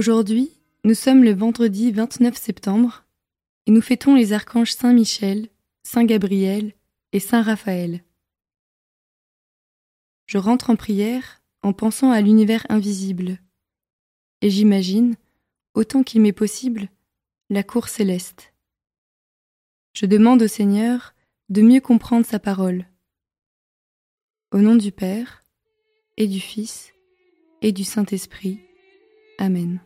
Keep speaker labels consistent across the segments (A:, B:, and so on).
A: Aujourd'hui, nous sommes le vendredi 29 septembre et nous fêtons les archanges Saint Michel, Saint Gabriel et Saint Raphaël. Je rentre en prière en pensant à l'univers invisible et j'imagine, autant qu'il m'est possible, la cour céleste. Je demande au Seigneur de mieux comprendre sa parole. Au nom du Père, et du Fils, et du Saint-Esprit. Amen.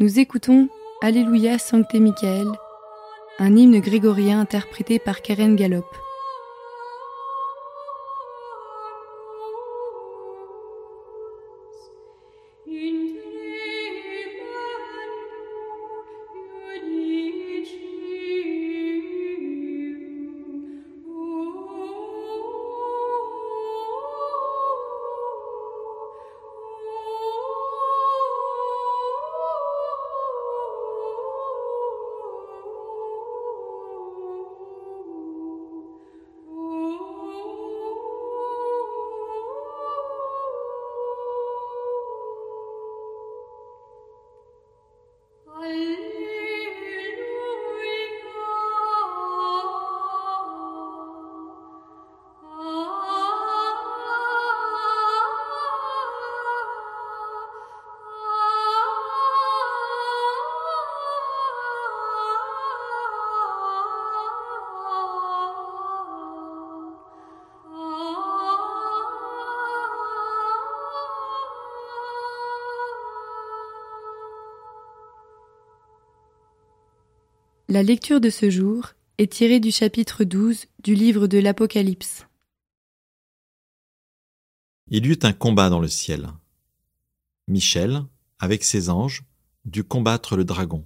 A: Nous écoutons Alléluia Sancte Michael, un hymne grégorien interprété par Karen Gallop. La lecture de ce jour est tirée du chapitre 12 du livre de l'Apocalypse.
B: Il y eut un combat dans le ciel. Michel, avec ses anges, dut combattre le dragon.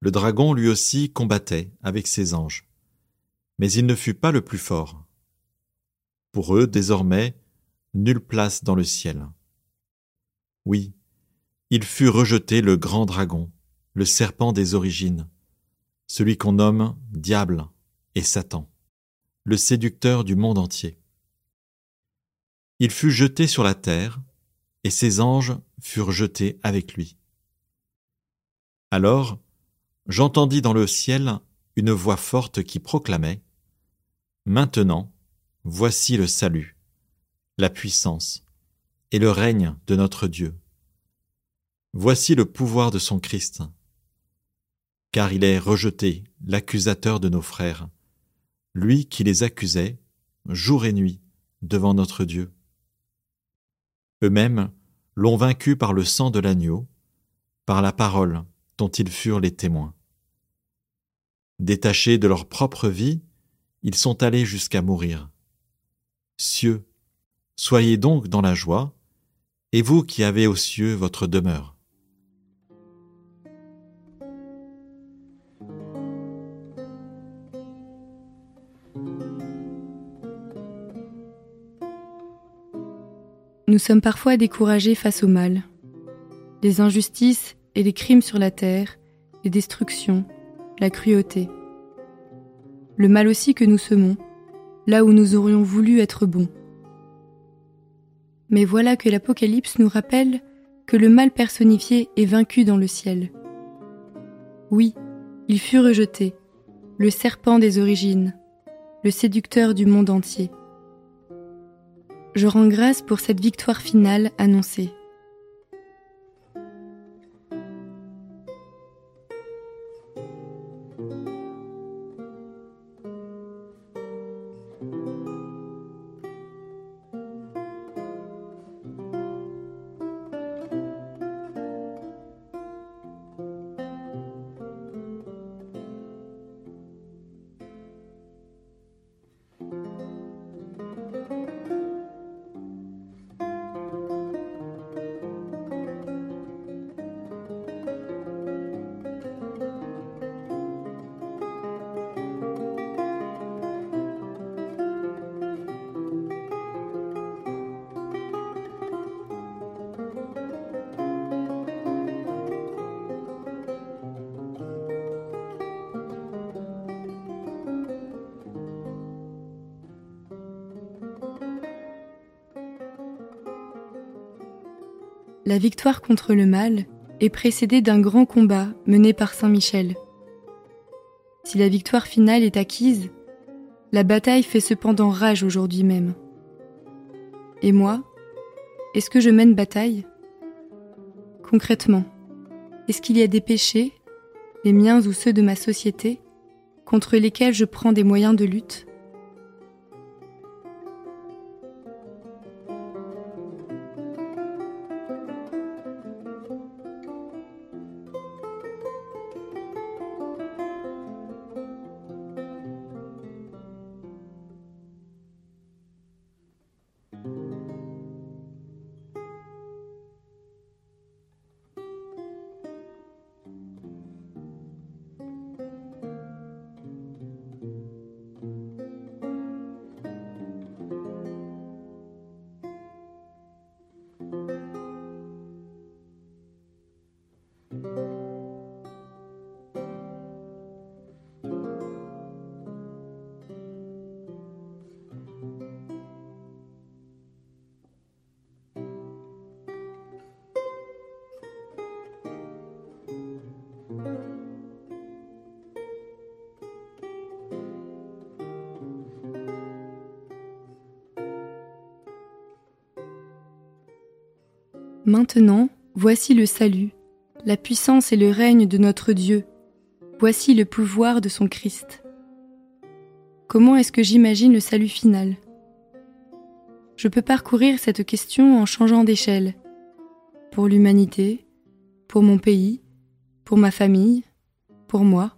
B: Le dragon lui aussi combattait avec ses anges, mais il ne fut pas le plus fort. Pour eux, désormais, nulle place dans le ciel. Oui, il fut rejeté le grand dragon, le serpent des origines, celui qu'on nomme Diable et Satan, le séducteur du monde entier. Il fut jeté sur la terre, et ses anges furent jetés avec lui. Alors, j'entendis dans le ciel une voix forte qui proclamait Maintenant, voici le salut, la puissance et le règne de notre Dieu. Voici le pouvoir de son Christ car il est rejeté, l'accusateur de nos frères, lui qui les accusait, jour et nuit, devant notre Dieu. Eux-mêmes l'ont vaincu par le sang de l'agneau, par la parole dont ils furent les témoins. Détachés de leur propre vie, ils sont allés jusqu'à mourir. Cieux, soyez donc dans la joie, et vous qui avez aux cieux votre demeure.
A: Nous sommes parfois découragés face au mal. Les injustices et les crimes sur la terre, les destructions, la cruauté. Le mal aussi que nous semons, là où nous aurions voulu être bons. Mais voilà que l'Apocalypse nous rappelle que le mal personnifié est vaincu dans le ciel. Oui, il fut rejeté, le serpent des origines, le séducteur du monde entier je rends grâce pour cette victoire finale annoncée. La victoire contre le mal est précédée d'un grand combat mené par Saint Michel. Si la victoire finale est acquise, la bataille fait cependant rage aujourd'hui même. Et moi, est-ce que je mène bataille? Concrètement, est-ce qu'il y a des péchés, les miens ou ceux de ma société, contre lesquels je prends des moyens de lutte? Maintenant, voici le salut, la puissance et le règne de notre Dieu. Voici le pouvoir de son Christ. Comment est-ce que j'imagine le salut final? Je peux parcourir cette question en changeant d'échelle. Pour l'humanité, pour mon pays, pour ma famille, pour moi.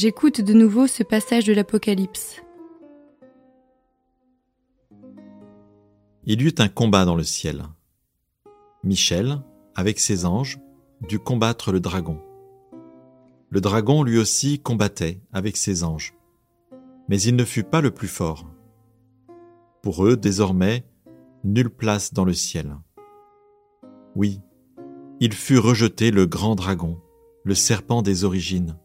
A: J'écoute de nouveau ce passage de l'Apocalypse.
B: Il y eut un combat dans le ciel. Michel, avec ses anges, dut combattre le dragon. Le dragon lui aussi combattait avec ses anges, mais il ne fut pas le plus fort. Pour eux, désormais, nulle place dans le ciel. Oui, il fut rejeté le grand dragon, le serpent des origines,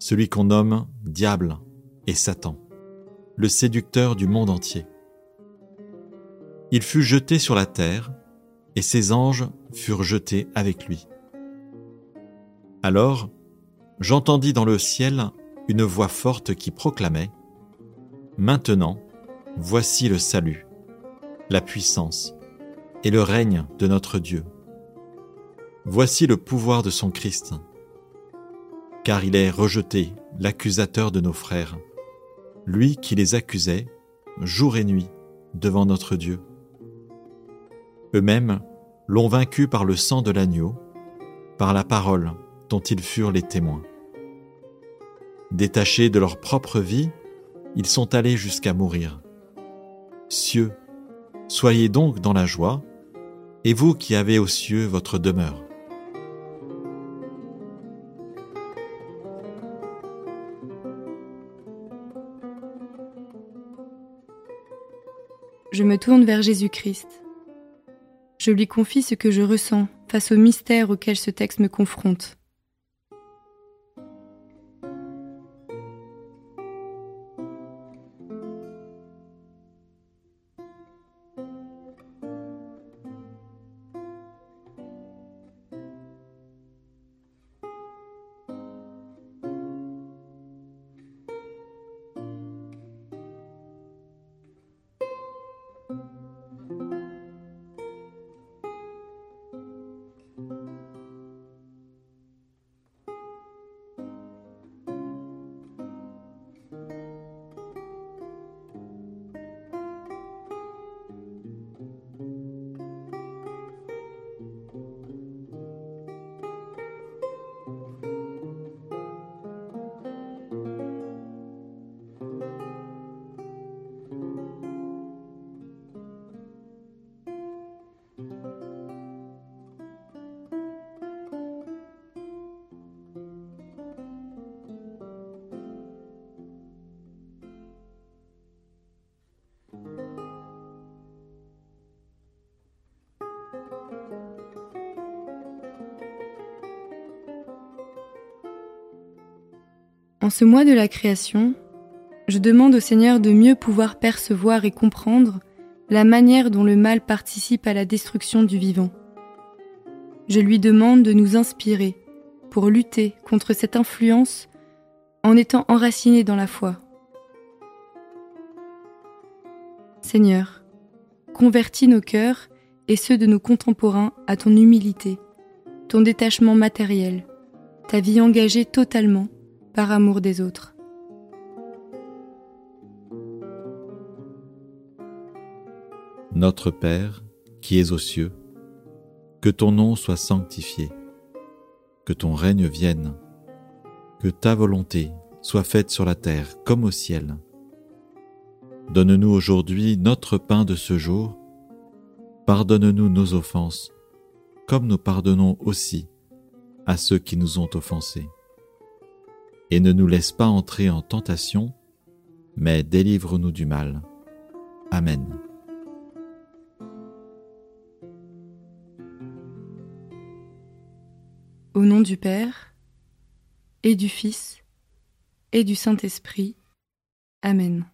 B: celui qu'on nomme Diable et Satan, le séducteur du monde entier. Il fut jeté sur la terre, et ses anges furent jetés avec lui. Alors, j'entendis dans le ciel une voix forte qui proclamait Maintenant, voici le salut, la puissance et le règne de notre Dieu. Voici le pouvoir de son Christ car il est rejeté, l'accusateur de nos frères, lui qui les accusait jour et nuit devant notre Dieu. Eux-mêmes l'ont vaincu par le sang de l'agneau, par la parole dont ils furent les témoins. Détachés de leur propre vie, ils sont allés jusqu'à mourir. Cieux, soyez donc dans la joie, et vous qui avez aux cieux votre demeure.
A: Je me tourne vers Jésus-Christ. Je lui confie ce que je ressens face au mystère auquel ce texte me confronte. En ce mois de la création, je demande au Seigneur de mieux pouvoir percevoir et comprendre la manière dont le mal participe à la destruction du vivant. Je lui demande de nous inspirer pour lutter contre cette influence en étant enracinés dans la foi. Seigneur, convertis nos cœurs et ceux de nos contemporains à ton humilité, ton détachement matériel, ta vie engagée totalement par amour des autres.
B: Notre Père, qui es aux cieux, que ton nom soit sanctifié, que ton règne vienne, que ta volonté soit faite sur la terre comme au ciel. Donne-nous aujourd'hui notre pain de ce jour. Pardonne-nous nos offenses, comme nous pardonnons aussi à ceux qui nous ont offensés. Et ne nous laisse pas entrer en tentation, mais délivre-nous du mal. Amen.
A: Au nom du Père, et du Fils, et du Saint-Esprit. Amen.